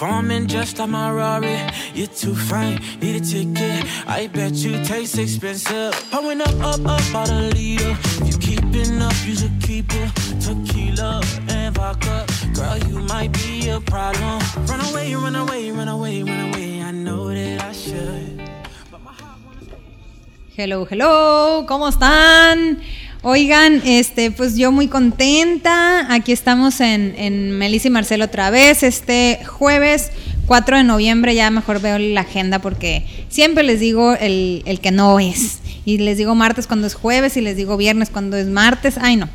Performing just like my Rari. You're too fine, need a ticket. I bet you taste expensive. Pouring up, up, up, out a leader. If you keeping up, you should keep it. Tequila and vodka. Girl, you might be a problem. Run away, run away, run away, run away. I know that I should. Hello, hello, ¿cómo están? Oigan, este, pues yo muy contenta. Aquí estamos en, en Melissa y Marcelo otra vez. Este jueves 4 de noviembre, ya mejor veo la agenda porque siempre les digo el, el que no es. Y les digo martes cuando es jueves y les digo viernes cuando es martes. Ay, no.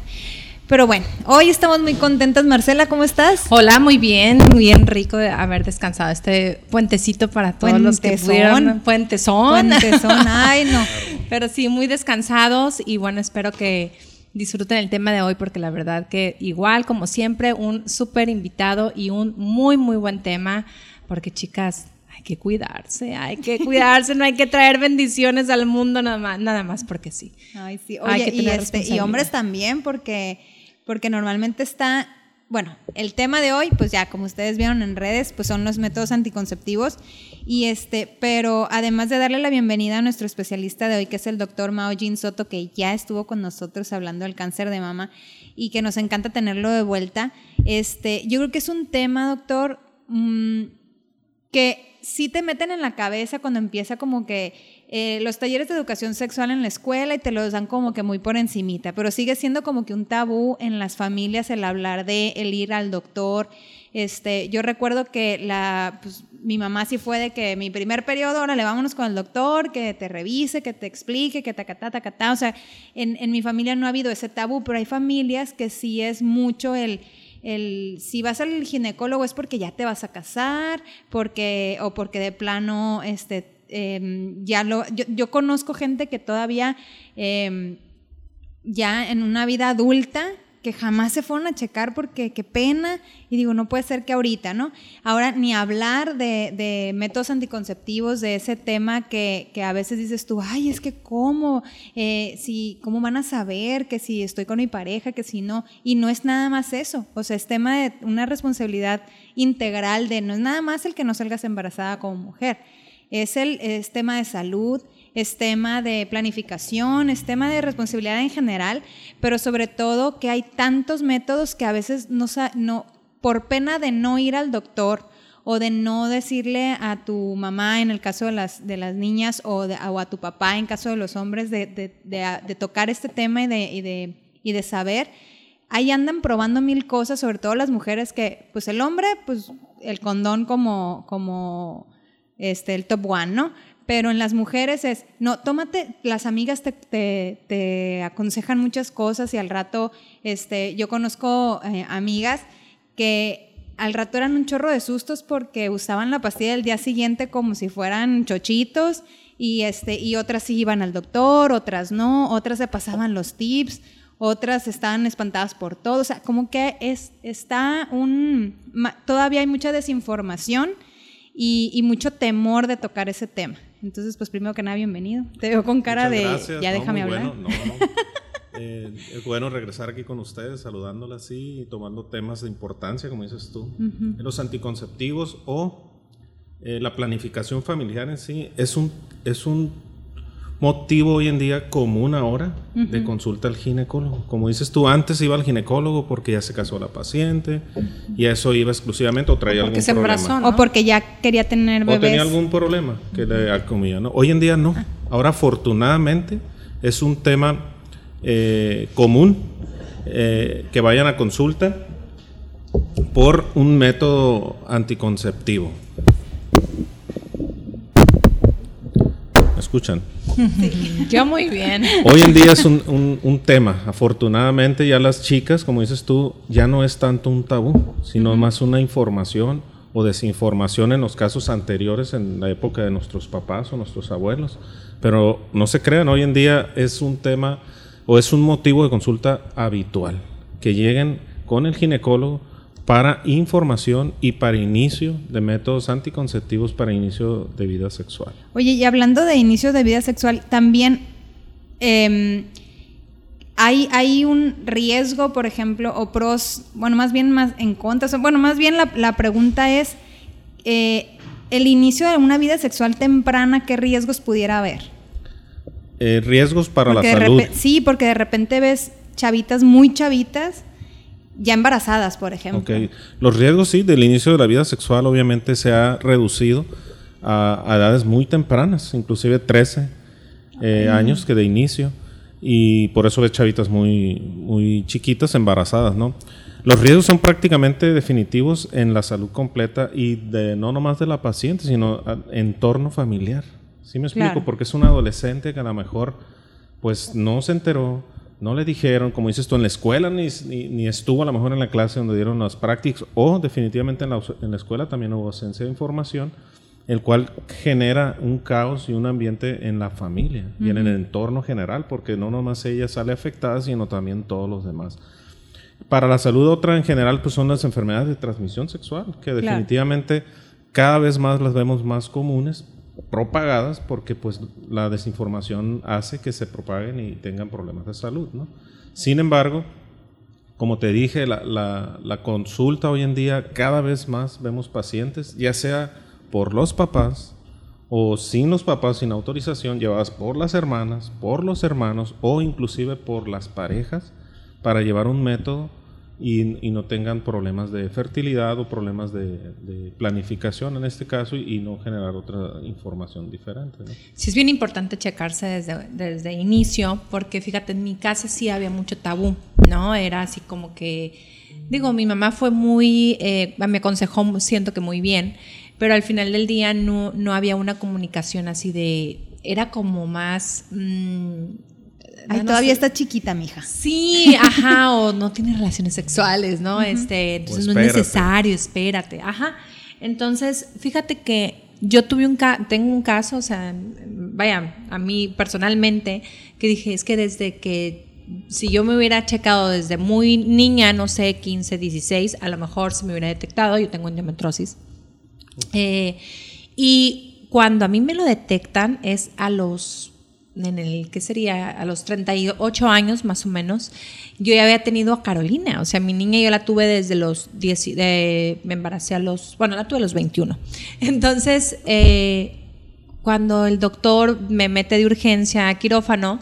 Pero bueno, hoy estamos muy contentas. Marcela, ¿cómo estás? Hola, muy bien, muy bien rico de haber descansado este puentecito para todos los que pudieron. Puentezón. Puentezón, ay, no. Pero sí, muy descansados y bueno, espero que disfruten el tema de hoy porque la verdad que igual como siempre un súper invitado y un muy muy buen tema porque chicas hay que cuidarse, hay que cuidarse, no hay que traer bendiciones al mundo nada más, nada más porque sí. Ay, sí. Hay Oye, que y, tener este, y hombres también, porque, porque normalmente está, bueno, el tema de hoy, pues ya, como ustedes vieron en redes, pues son los métodos anticonceptivos. Y este, pero además de darle la bienvenida a nuestro especialista de hoy, que es el doctor Mao Jin Soto, que ya estuvo con nosotros hablando del cáncer de mama y que nos encanta tenerlo de vuelta. Este, yo creo que es un tema, doctor, mm, que sí te meten en la cabeza cuando empieza como que eh, los talleres de educación sexual en la escuela y te los dan como que muy por encimita, pero sigue siendo como que un tabú en las familias el hablar de el ir al doctor. Este, yo recuerdo que la, pues, mi mamá sí fue de que mi primer periodo, ahora le vámonos con el doctor, que te revise, que te explique, que tacatá, tacatá. O sea, en, en mi familia no ha habido ese tabú, pero hay familias que sí es mucho el, el si vas al ginecólogo es porque ya te vas a casar, porque o porque de plano este em, ya lo yo, conozco gente que todavía em, ya en una vida adulta que jamás se fueron a checar porque qué pena y digo no puede ser que ahorita no ahora ni hablar de, métodos anticonceptivos de ese tema que, que a veces dices tú ay es que cómo eh, si cómo van a saber que si estoy con mi pareja que si no y no es nada más eso o sea es tema de una responsabilidad integral de no es nada más el que no salgas embarazada como mujer es el es tema de salud es tema de planificación, es tema de responsabilidad en general, pero sobre todo que hay tantos métodos que a veces no, no por pena de no ir al doctor o de no decirle a tu mamá en el caso de las, de las niñas o, de- o a tu papá en caso de los hombres de- de- de tocar este tema y de, y de, y de saber, ahí andan probando mil cosas, sobre todo las mujeres que, pues el hombre, pues el condón como, como este, el top one, ¿no? Pero en las mujeres es, no, tómate, las amigas te, te- te aconsejan muchas cosas y al rato, este, yo conozco eh, amigas que al rato eran un chorro de sustos porque usaban la pastilla del día siguiente como si fueran chochitos y, este, y otras sí iban al doctor, otras no, otras se pasaban los tips, otras estaban espantadas por todo, o sea, como que es, está un, todavía hay mucha desinformación y, y mucho temor de tocar ese tema. Entonces, pues primero que nada, bienvenido. Te veo con cara Muchas de, gracias. ya No, déjame hablar. bueno. No, no. Eh, es bueno regresar aquí con ustedes, saludándola así y tomando temas de importancia, como dices tú. Los anticonceptivos o eh, la planificación familiar en sí es un, es un motivo hoy en día común ahora de consulta al ginecólogo. Como dices tú, antes iba al ginecólogo porque ya se casó la paciente y a eso iba exclusivamente o traía algún se problema. embarazó, ¿no? O porque ya quería tener O bebés. tenía algún problema que le acomía, ¿no? Hoy en día no. Ahora, afortunadamente, es un tema eh, común eh, que vayan a consulta por un método anticonceptivo. ¿Me escuchan? Yo muy bien. Hoy en día es un, un- un tema. Afortunadamente ya las chicas, como dices tú, ya no es tanto un tabú, sino más una información o desinformación en los casos anteriores, en la época de nuestros papás o nuestros abuelos. Pero no se crean, hoy en día es un tema o es un motivo de consulta habitual, que lleguen con el ginecólogo para información y para inicio de métodos anticonceptivos para inicio de vida sexual. Oye, y hablando de inicio de vida sexual, también em, hay, hay un riesgo, por ejemplo, o pros, bueno, más bien más en contra. Bueno, más bien la, la pregunta es, eh, el inicio de una vida sexual temprana, ¿qué riesgos pudiera haber? Eh, riesgos para Porque la salud. sí, porque de repente ves chavitas muy chavitas, ya embarazadas, por ejemplo. Ok. Los riesgos, sí, del inicio de la vida sexual obviamente se ha reducido a, a edades muy tempranas, inclusive 13 eh, años que de inicio. Y por eso ves chavitas muy, muy chiquitas embarazadas, ¿no? Los riesgos son prácticamente definitivos en la salud completa y de no nomás de la paciente, sino a- entorno familiar. ¿Sí me explico? Claro. Porque es un adolescente que a lo mejor pues no se enteró, no le dijeron, como dices tú, en la escuela ni, ni, ni estuvo a lo mejor en la clase donde dieron las prácticas, o definitivamente en la, en la escuela también hubo ausencia de información, el cual genera un caos y un ambiente en la familia y en el entorno general, porque no nomás ella sale afectada, sino también todos los demás. Para la salud otra en general pues son las enfermedades de transmisión sexual, que Claro. definitivamente cada vez más las vemos más comunes, propagadas, porque pues la desinformación hace que se propaguen y tengan problemas de salud, ¿no? Sin embargo, como te dije, la, la- consulta hoy en día cada vez más vemos pacientes, ya sea por los papás o sin los papás, sin autorización, llevadas por las hermanas, por los hermanos o inclusive por las parejas para llevar un método y, y no tengan problemas de fertilidad o problemas de, de planificación en este caso y, y no generar otra información diferente. ¿no? Sí, es bien importante checarse desde, desde inicio, porque fíjate, en mi casa sí había mucho tabú, ¿no? Era así como que, digo, mi mamá fue muy, eh, me aconsejó, siento que muy bien, pero al final del día no, no había una comunicación así de, era como más... mm, Ay, no todavía sé. está chiquita, mija. Sí, ajá, o no tiene relaciones sexuales, ¿no? Este, entonces no es necesario, espérate, ajá. Entonces, fíjate que yo tuve un ca- tengo un caso, o sea, vaya, a mí personalmente, que dije, es que desde que si yo me hubiera checado desde muy niña, no sé, 15, 16, a lo mejor se me hubiera detectado, yo tengo endometriosis. Eh, y cuando a mí me lo detectan es a los, en el, ¿qué sería? A los 38 años más o menos, yo ya había tenido a Carolina, o sea, mi niña yo la tuve desde los 10, de- me embaracé a los, bueno, la tuve a los 21. Entonces, eh, cuando el doctor me mete de urgencia a quirófano,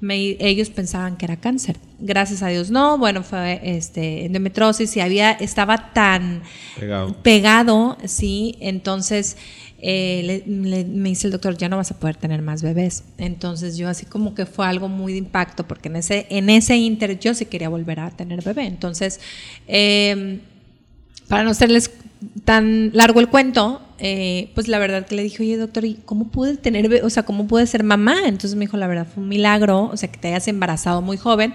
me- ellos pensaban que era cáncer. Gracias a Dios no, bueno, fue este, endometriosis y había, estaba tan Pegado. pegado, sí, entonces eh, le- me dice el doctor, ya no vas a poder tener más bebés. Entonces yo así como que fue algo muy de impacto, porque en ese, en ese inter yo sí quería volver a tener bebé. Entonces, eh, para no hacerles tan largo el cuento, eh, pues la verdad que le dije, oye doctor, ¿y cómo pude tener, o sea, cómo pude ser mamá? Entonces me dijo, la verdad fue un milagro, o sea, que te hayas embarazado muy joven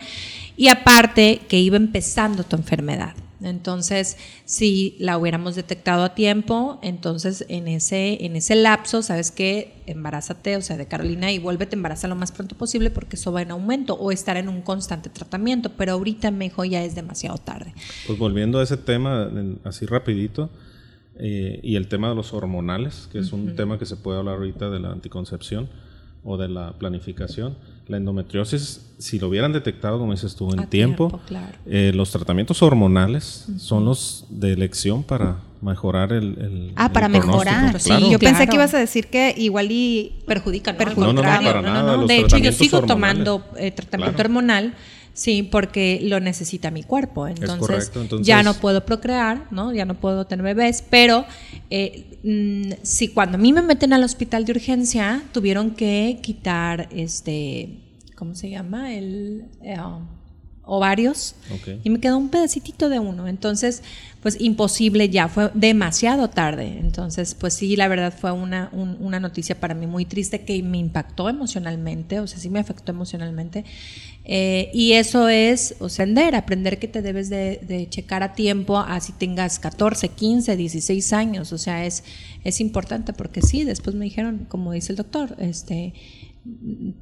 y aparte que iba empezando tu enfermedad. Entonces, si la hubiéramos detectado a tiempo, entonces en ese, en ese lapso, ¿sabes qué? Embarázate, o sea, de Carolina y vuélvete a embarazar lo más pronto posible porque eso va en aumento o estar en un constante tratamiento. Pero ahorita me dijo, ya es demasiado tarde. Pues volviendo a ese tema, así rapidito, eh, y el tema de los hormonales, que es un tema que se puede hablar ahorita de la anticoncepción o de la planificación. La endometriosis, si lo hubieran detectado, como dices tú, en A tiempo, tiempo, claro. eh, los tratamientos hormonales son los de elección para mejorar el, el- Ah, el para mejorar. Sí, Claro. Yo pensé Claro. que ibas a decir que igual y perjudica, ¿no? Perjudica. Al No, no, no, para nada, los De hecho, yo sigo hormonales. tomando eh, tratamiento Claro. hormonal, sí, porque lo necesita mi cuerpo. Entonces, ya no puedo procrear, ¿no? Ya no puedo tener bebés, pero eh, mm, si cuando a mí me meten al hospital de urgencia, tuvieron que quitar este, ¿cómo se llama? El eh, ovarios Ok. y me quedó un pedacitito de uno. Entonces, pues imposible ya, fue demasiado tarde. Entonces, pues sí, la verdad fue una, un- una noticia para mí muy triste que me impactó emocionalmente, o sea, sí me afectó emocionalmente. Eh, y eso es, o sea, aprender, aprender que te debes de, de checar a tiempo, así tengas 14, 15, 16 años, o sea, es, es importante porque sí, después me dijeron, como dice el doctor, este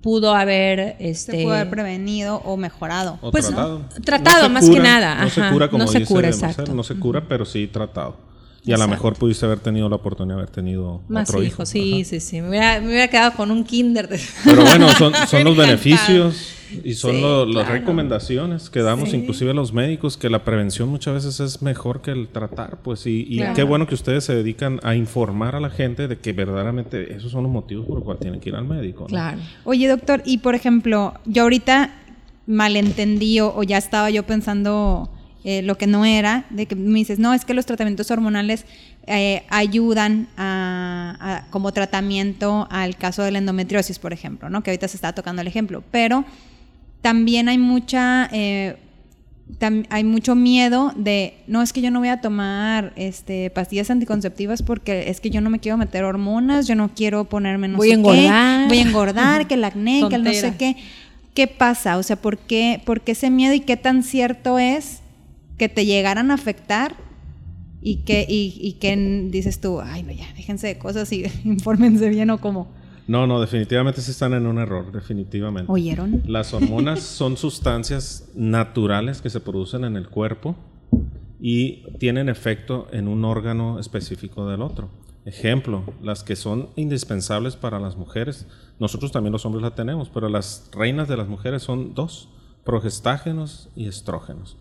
pudo haber Se este puede haber prevenido o mejorado. O Pues, tratado. tratado, se más que cura, nada, No se ajá, cura como no se dice cura, Marcelo, exacto. No se cura, pero sí tratado. Y a lo mejor pudiste haber tenido la oportunidad de haber tenido más otro hijo. hijos, sí, Ajá. sí, sí. Me hubiera, me hubiera quedado con un kinder. De... Pero bueno, son, son los beneficios y son Sí, lo- las claro. recomendaciones que damos Sí. inclusive a los médicos, que la prevención muchas veces es mejor que el tratar, pues y, y Claro. qué bueno que ustedes se dedican a informar a la gente de que verdaderamente esos son los motivos por los cuales tienen que ir al médico. ¿no? Claro. Oye, doctor, y por ejemplo, yo ahorita malentendí o, o ya estaba yo pensando eh, lo que no era, de que me dices, no, es que los tratamientos hormonales eh, ayudan a, a- como tratamiento al caso de la endometriosis, por ejemplo, ¿no? Que ahorita se está tocando el ejemplo, pero también hay mucha... eh, tam- hay mucho miedo de, no, es que yo no voy a tomar este, pastillas anticonceptivas porque es que yo no me quiero meter hormonas, yo no quiero ponerme no Voy sé qué, engordar. voy a engordar, que el acné, que el no sé qué. ¿Qué pasa? O sea, ¿por qué, ¿por qué ese miedo y qué tan cierto es que te llegaran a afectar y que, y, y que dices tú, ay, no, ya, déjense de cosas y infórmense bien o como, No, no, definitivamente sí están en un error, definitivamente. ¿oyeron? Las hormonas son sustancias naturales que se producen en el cuerpo y tienen efecto en un órgano específico del otro. Ejemplo, las que son indispensables para las mujeres, nosotros también los hombres la tenemos, pero las reinas de las mujeres son dos, progestágenos y estrógenos.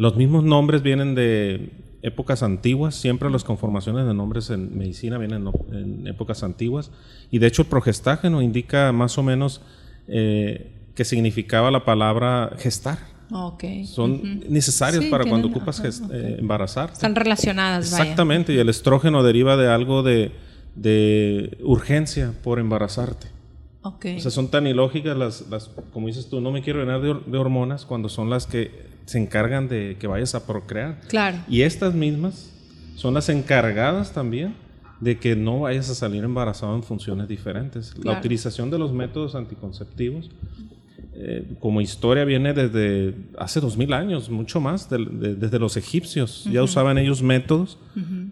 Los mismos nombres vienen de épocas antiguas, siempre las conformaciones de nombres en medicina vienen en épocas antiguas, y de hecho el progestágeno indica más o menos eh, que significaba la palabra gestar. Son necesarios Sí, para cuando ocupas eh, embarazarte. Están relacionadas, vaya. Exactamente, y el estrógeno deriva de algo de, de urgencia por embarazarte. Ok. O sea, son tan ilógicas las, las, como dices tú, no me quiero llenar de, de hormonas cuando son las que se encargan de que vayas a procrear. Claro. Y estas mismas son las encargadas también de que no vayas a salir embarazado en funciones diferentes. La Claro. utilización de los métodos anticonceptivos eh, como historia viene desde hace dos mil años, mucho más, del- de- desde los egipcios. Ya usaban ellos métodos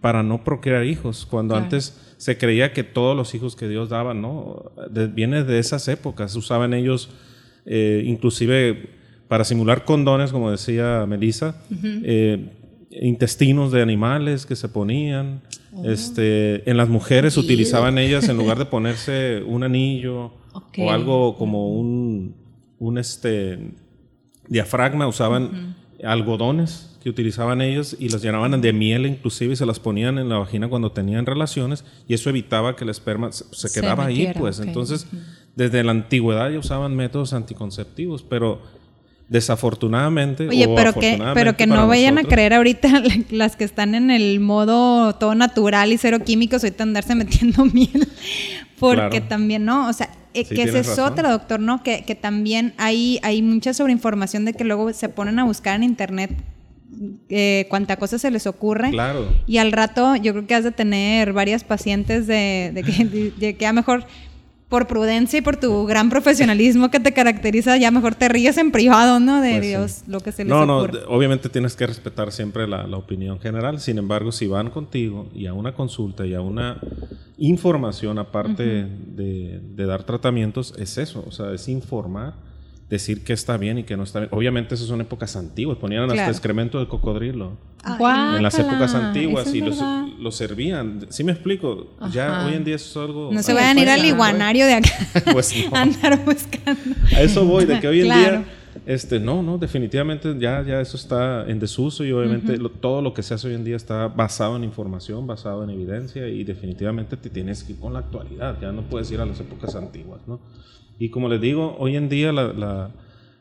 para no procrear hijos, cuando Claro. antes se creía que todos los hijos que Dios daba, ¿no? De- viene de esas épocas. Usaban ellos, eh, inclusive para simular condones, como decía Melissa, eh, intestinos de animales que se ponían. Este, en las mujeres utilizaban ellas, en lugar de ponerse un anillo o algo como un, un este, diafragma, usaban algodones que utilizaban ellos y los llenaban de miel inclusive y se las ponían en la vagina cuando tenían relaciones y eso evitaba que el esperma se, se Se quedaba ahí pues entonces desde la antigüedad ya usaban métodos anticonceptivos pero desafortunadamente Oye, o pero que, pero que no vayan a creer ahorita las que están en el modo todo natural y cero químicos, ahorita andarse metiendo miel. Porque Claro. también, ¿no? O sea, eh, Sí, que esa es razón. otra, doctor, ¿no? Que, que también hay, hay mucha sobreinformación de que luego se ponen a buscar en internet eh, cuánta cosa se les ocurre. claro Y al rato yo creo que has de tener varias pacientes de, de que, de que a mejor por prudencia y por tu gran profesionalismo que te caracteriza, ya mejor te ríes en privado, ¿no? De Pues sí. Dios, lo que se les No, no, ocurre. de- obviamente tienes que respetar siempre la, la opinión general. Sin embargo, si van contigo y a una consulta y a una información aparte de, de dar tratamientos, es eso, o sea, es informar, decir qué está bien y qué no está bien. Obviamente esas son épocas antiguas, ponían hasta Claro. excremento de cocodrilo Guácala, en las épocas antiguas eso y los, los servían. ¿Sí me explico? Ya Ajá. hoy en día eso es algo... No se vayan a ir al iguanario de acá Pues no. andar buscando. A eso voy, de que hoy en Claro. día, este, no, no, definitivamente ya, ya eso está en desuso y obviamente lo- todo lo que se hace hoy en día está basado en información, basado en evidencia y definitivamente te tienes que ir con la actualidad, ya no puedes ir a las épocas antiguas, ¿no? Y como les digo, hoy en día la, la-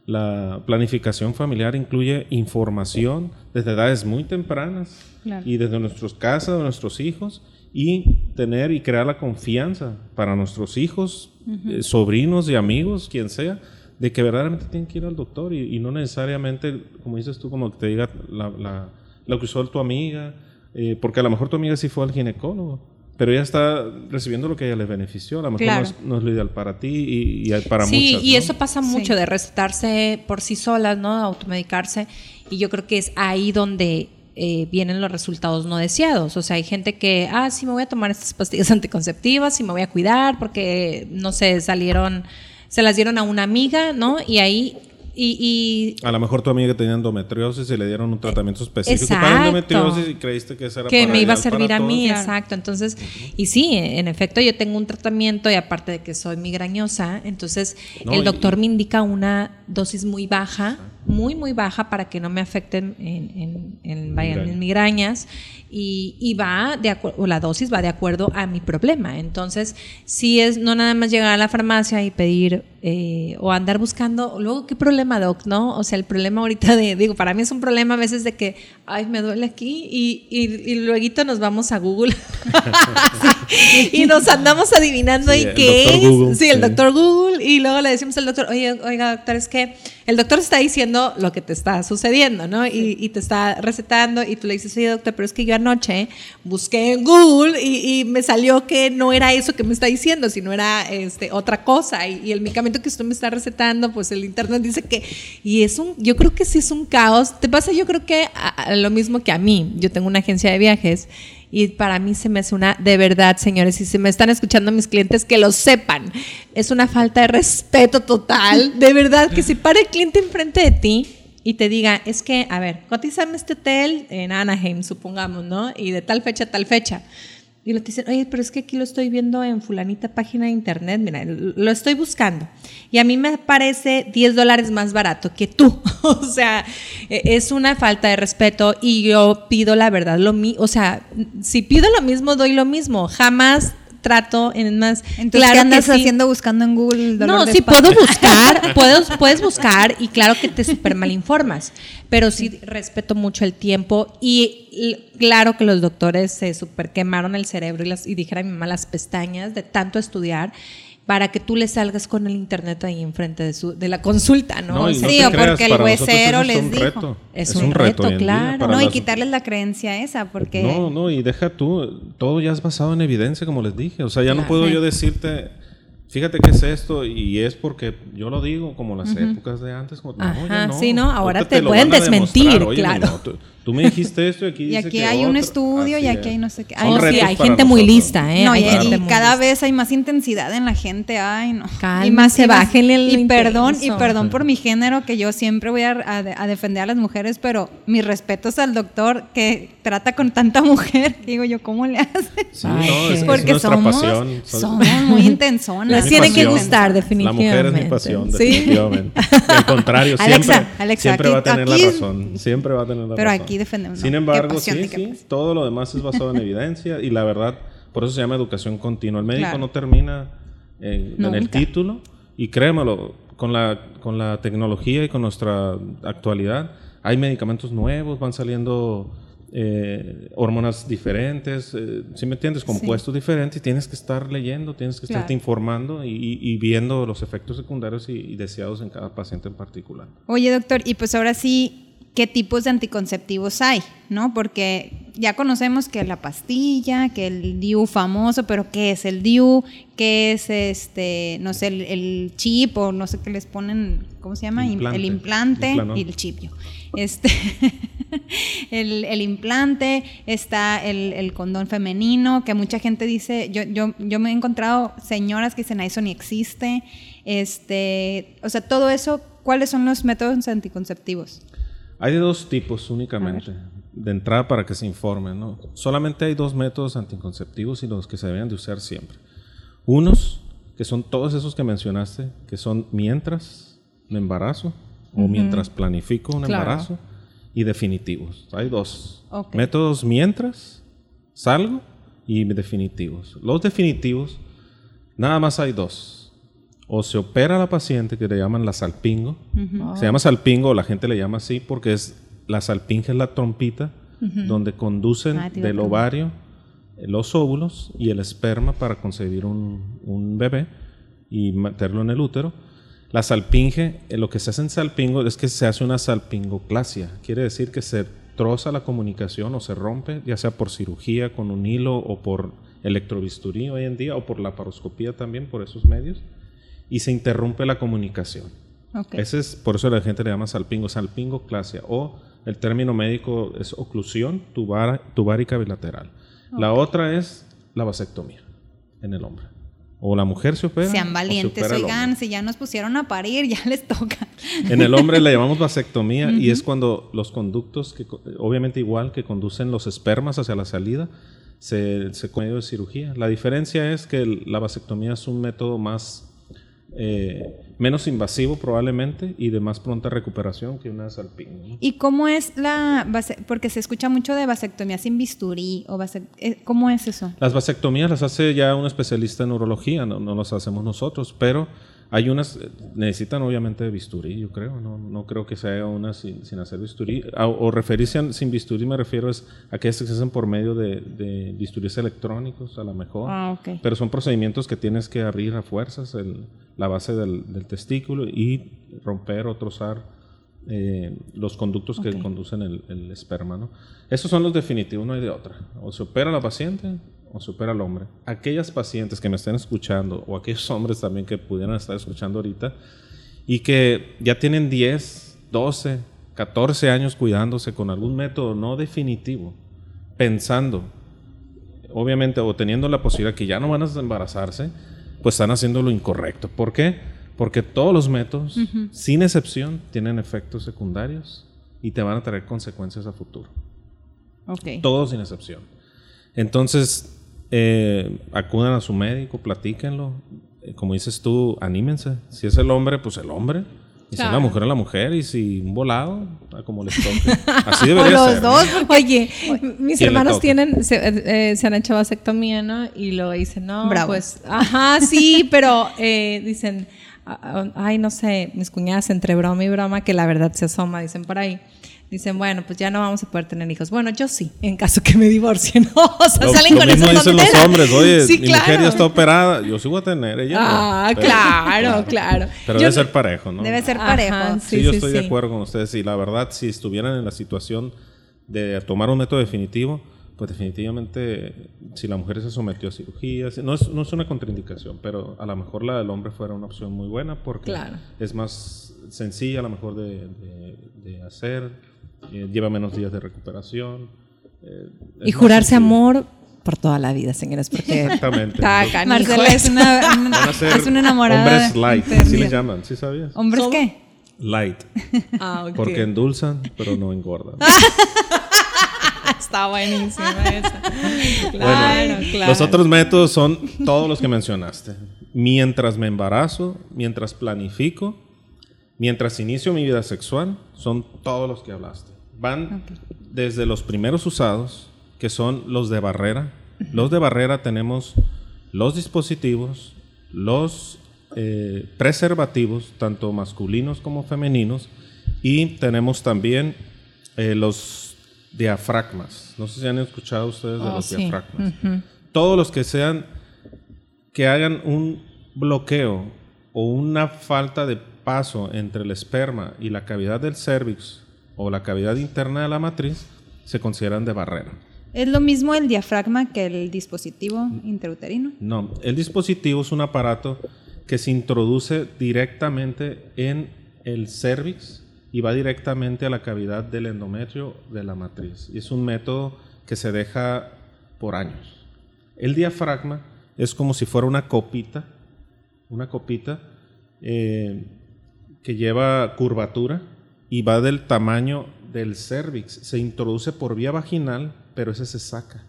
la planificación familiar incluye información desde edades muy tempranas Claro. y desde nuestras casas, de nuestros hijos y tener y crear la confianza para nuestros hijos, eh, sobrinos y amigos, quien sea, de que verdaderamente tienen que ir al doctor y, y no necesariamente, como dices tú, como que te diga la, la- lo que usó tu amiga, eh, porque a lo mejor tu amiga sí fue al ginecólogo, pero ella está recibiendo lo que a ella le benefició, a lo mejor Claro. no, es, no es lo ideal para ti y, y para sí, muchas. y ¿no? eso pasa mucho de recetarse por sí solas, ¿no? Automedicarse. Y yo creo que es ahí donde eh, vienen los resultados no deseados. O sea, hay gente que, ah, sí, me voy a tomar estas pastillas anticonceptivas y me voy a cuidar porque, no sé, salieron, se las dieron a una amiga, ¿no? Y ahí, y, y A lo mejor tu amiga tenía endometriosis y le dieron un tratamiento específico para Exacto. endometriosis y creíste que ese era que para me iba a para servir a mí, Claro. exacto. Entonces, y sí, en efecto, yo tengo un tratamiento y aparte de que soy migrañosa, entonces No, el y- doctor me indica una dosis muy baja, muy, muy baja para que no me afecten en, en, en- en Migraña. migrañas y, y va de acuerdo, la dosis va de acuerdo a mi problema. Entonces, sí es no nada más llegar a la farmacia y pedir eh, o andar buscando, luego, ¿qué problema, doc? ¿No? O sea, el problema ahorita de, digo, para mí es un problema a veces de que, ay, me duele aquí y, y, y luego nos vamos a Google Sí, y nos andamos adivinando Sí, el qué es. Google, sí, el sí. doctor Google y luego le decimos al doctor, oye, oiga, doctor, es que el doctor está diciendo lo que te está sucediendo, ¿no? Y, y te está recetando y tú le dices, oye, doctor, pero es que yo anoche busqué en Google y, y me salió que no era eso que me está diciendo, sino era este, otra cosa. Y, y el medicamento que usted me está recetando, pues el internet dice que... Y es un, yo creo que sí es un caos. Te pasa, yo creo que a- a lo mismo que a mí. Yo tengo una agencia de viajes y para mí se me hace una, de verdad, señores, si se me están escuchando mis clientes, que lo sepan. Es una falta de respeto total. De verdad, que si para el cliente enfrente de ti y te diga, es que, a ver, cotízame este hotel en Anaheim, supongamos, ¿no? Y de tal fecha a tal fecha. Y lo te dicen, oye, pero es que aquí lo estoy viendo en fulanita página de internet, mira, lo estoy buscando. Y a mí me parece 10 dólares más barato que tú. o sea, e- es una falta de respeto y yo pido la verdad, lo mi o sea, si pido lo mismo, doy lo mismo. Jamás trato en más... Entonces, claro ¿qué que andas sí. haciendo buscando en Google dolor No, de sí espalda? puedo buscar, puedes, puedes buscar y claro que te super malinformas, pero sí respeto mucho el tiempo y claro que los doctores se super quemaron el cerebro y, las, y dijera mi mamá las pestañas de tanto estudiar para que tú le salgas con el internet ahí enfrente de, su, de la consulta, ¿no? No, O y sea, no Sí, o creas, porque el huesero les un dijo. reto. Es Es un un reto claro. No, y las- quitarles la creencia esa, porque... No, no, y deja tú, todo ya es basado en evidencia, como les dije. O sea, ya no puedo yo decirte, fíjate qué es esto, y es porque yo lo digo como las épocas de antes. Como, no, ya Ajá, no. sí, ¿no? Ahora te lo pueden desmentir. Oye, claro. no, tú, tú me dijiste esto y aquí Y dice aquí que hay un estudio y aquí es. hay no sé qué. Son Ay, Oh, sí, hay gente muy lista, ¿eh? No, y, cada vez hay más intensidad en la gente, ay no. Y más, más- bájenle el Y perdón, y perdón por mi género, que yo siempre voy a, a de- a defender a las mujeres, pero mis respetos al doctor que trata con tanta mujer. Digo yo, ¿cómo le hace? Sí, Ay, no, es, es Porque nuestra somos, pasión. Somos muy intensonas. Les tiene que gustar, La mujer es mi definitivamente. pasión, Sí. definitivamente. Al contrario, Alexa, siempre, Alexa, siempre aquí- va a tener aquí- la razón. Siempre va a tener la Pero razón. aquí defendemos, Sin no, embargo, pasión, sí, sí, todo lo demás es basado en evidencia y la verdad, por eso se llama educación continua. El médico Claro. no termina en, en el título y créemelo, con la, con la tecnología y con nuestra actualidad, hay medicamentos nuevos, van saliendo eh, hormonas diferentes, eh, ¿sí me entiendes? Compuestos diferentes tienes que estar leyendo, tienes que estarte Claro. informando y, y- y viendo los efectos secundarios y, y deseados en cada paciente en particular. Oye, doctor, y pues ahora sí, ¿qué tipos de anticonceptivos hay? ¿No? Porque ya conocemos que la pastilla, que el DIU famoso, pero ¿qué es el DIU? ¿Qué es este, no sé, el, el chip o no sé qué les ponen, ¿cómo se llama? Implante. El implante Implanón. y el chip. yo. Este, el, el implante, está el, el condón femenino, que mucha gente dice, yo, yo, yo me he encontrado señoras que dicen, "Ah, eso ni existe. Este, o sea, todo eso, ¿cuáles son los métodos anticonceptivos? Hay de dos tipos únicamente, de entrada para que se informen. ¿no? Solamente hay dos métodos anticonceptivos y los que se deben de usar siempre. Unos, que son todos esos que mencionaste, que son mientras me embarazo o mientras planifico un Claro. embarazo, y definitivos. Hay dos. Métodos mientras salgo y definitivos. Los definitivos, nada más hay dos. O se opera a la paciente, que le llaman la salpingo. Se llama salpingo, la gente le llama así porque es la salpinga es la trompita donde conducen Ah, del ovario eh, los óvulos y el esperma para concebir un, un bebé y meterlo en el útero. La salpinge, eh, lo que se hace en salpingo es que se hace una salpingoclasia. Quiere decir que se troza la comunicación o se rompe, ya sea por cirugía con un hilo o por electrobisturí hoy en día o por la paroscopía también, por esos medios, y se interrumpe la comunicación. Ok. Ese es, por eso la gente le llama salpingo, salpingoclasia, o el término médico es oclusión tubar- tubárica bilateral. La otra es la vasectomía en el hombre. O la mujer se opera. Sean se valientes, opera el oigan, si ya nos pusieron a parir, ya les toca. En el hombre le llamamos vasectomía y es cuando los conductos, que obviamente igual que conducen los espermas hacia la salida, se, se medio de cirugía. La diferencia es que la vasectomía es un método más eh, menos invasivo probablemente y de más pronta recuperación que una salpingo. ¿no? ¿Y cómo es la porque se escucha mucho de vasectomía sin bisturí o eh, ¿cómo es eso? Las vasectomías las hace ya un especialista en urología, no, no las hacemos nosotros, pero hay unas, eh, necesitan obviamente de bisturí, yo creo, no, no creo que se haga una sin, sin hacer bisturí, A- o, referirse a sin bisturí me refiero es a aquellas que se hacen por medio de, de bisturíes electrónicos, a lo mejor, Ah, ok. pero son procedimientos que tienes que abrir a fuerzas el- la base del, del testículo y romper o trozar eh, los conductos que conducen el, el esperma. ¿no? Esos son los definitivos, no hay de otra. O se opera la paciente o se opera el hombre. Aquellas pacientes que me estén escuchando o aquellos hombres también que pudieran estar escuchando ahorita y que ya tienen 10, 12, 14 años cuidándose con algún método no definitivo, pensando, obviamente, o teniendo la posibilidad que ya no van a embarazarse, pues están haciendo lo incorrecto. ¿Por qué? Porque todos los métodos, sin excepción, tienen efectos secundarios y te van a traer consecuencias a futuro. Ok. Todos sin excepción. Entonces, eh, acudan a su médico, platíquenlo. Eh, como dices tú, anímense. Si es el hombre, pues el hombre. Y si Claro. mujer, es la mujer. Y si un volado, a como les toque. Así O debería los ser. ¿no? dos, Oye, mis ¿Quién le hermanos tienen, se, eh, se han hecho vasectomía, ¿no? Y lo dicen, no, Bravo. pues, ajá, sí, pero eh, dicen, ah, ah, ay, no sé, mis cuñadas entre broma y broma, que la verdad se asoma, dicen por ahí. Dicen, bueno, pues ya no vamos a poder tener hijos. Bueno, yo sí, en caso que me divorcie, ¿no? O sea, Lo, salen lo con mismo esa dicen los hombres. Oye, Sí, mi mujer ya está operada. Yo sí voy a tener. Ella no. Ah, Pero- claro, claro. Pero Yo debe no- ser parejo, ¿no? Debe ser Ajá, parejo. Sí, Sí, yo sí, estoy de acuerdo con ustedes. Y la verdad, si estuvieran en la situación de tomar un método definitivo, pues definitivamente, si la mujer se sometió a cirugías, no es, no es una contraindicación, pero a lo mejor la del hombre fuera una opción muy buena porque Claro. es más sencilla a lo mejor de, de- de hacer, eh, lleva menos días de recuperación. eh, Y jurarse sencillo. amor por toda la vida, señores, porque Exactamente. Marcela es una, es una enamorada. hombres light, así les llaman, ¿sí sabías? ¿Hombres qué? Light, Ah, ok. porque endulzan, pero no engordan. Está buenísima esa. Bueno, Claro, claro. Los otros métodos son todos los que mencionaste. Mientras me embarazo, mientras planifico, mientras inicio mi vida sexual, son todos los que hablaste. Van desde los primeros usados, que son los de barrera. Los de barrera tenemos los dispositivos, los eh, preservativos, tanto masculinos como femeninos, y tenemos también eh, los diafragmas. No sé si han escuchado ustedes de Oh, los sí. diafragmas. Todos los que sean que hagan un bloqueo o una falta de paso entre el esperma y la cavidad del cervix o la cavidad interna de la matriz se consideran de barrera. ¿Es lo mismo el diafragma que el dispositivo intrauterino? No, el dispositivo es un aparato que se introduce directamente en el cervix y va directamente a la cavidad del endometrio de la matriz. Y es un método que se deja por años. El diafragma es como si fuera una copita, una copita eh, que lleva curvatura y va del tamaño del cervix. Se introduce por vía vaginal, pero ese se saca.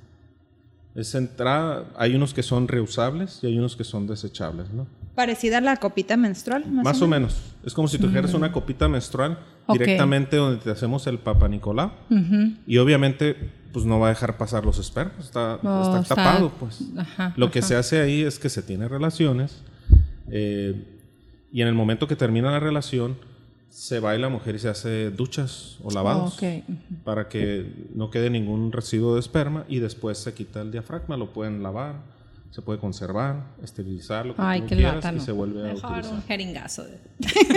Esa entrada, hay unos que son reusables y hay unos que son desechables, ¿no? Parecida a la copita menstrual. Más, Más, o menos. Es como si trajeras una copita menstrual directamente donde te hacemos el Papa Nicolau. Y obviamente, pues no va a dejar pasar los espermas. Está, No, está está- tapado, pues. Ajá, Lo que se hace ahí es que se tiene relaciones. eh, y en el momento que termina la relación, se va y la mujer y se hace duchas o lavados. Ok, ujú. Para que no quede ningún residuo de esperma. Y después se quita el diafragma. Lo pueden lavar. se puede conservar, esterilizar, lo que Ay, tú qué quieras lata, y no. se vuelve a Mejor utilizar. un jeringazo. de-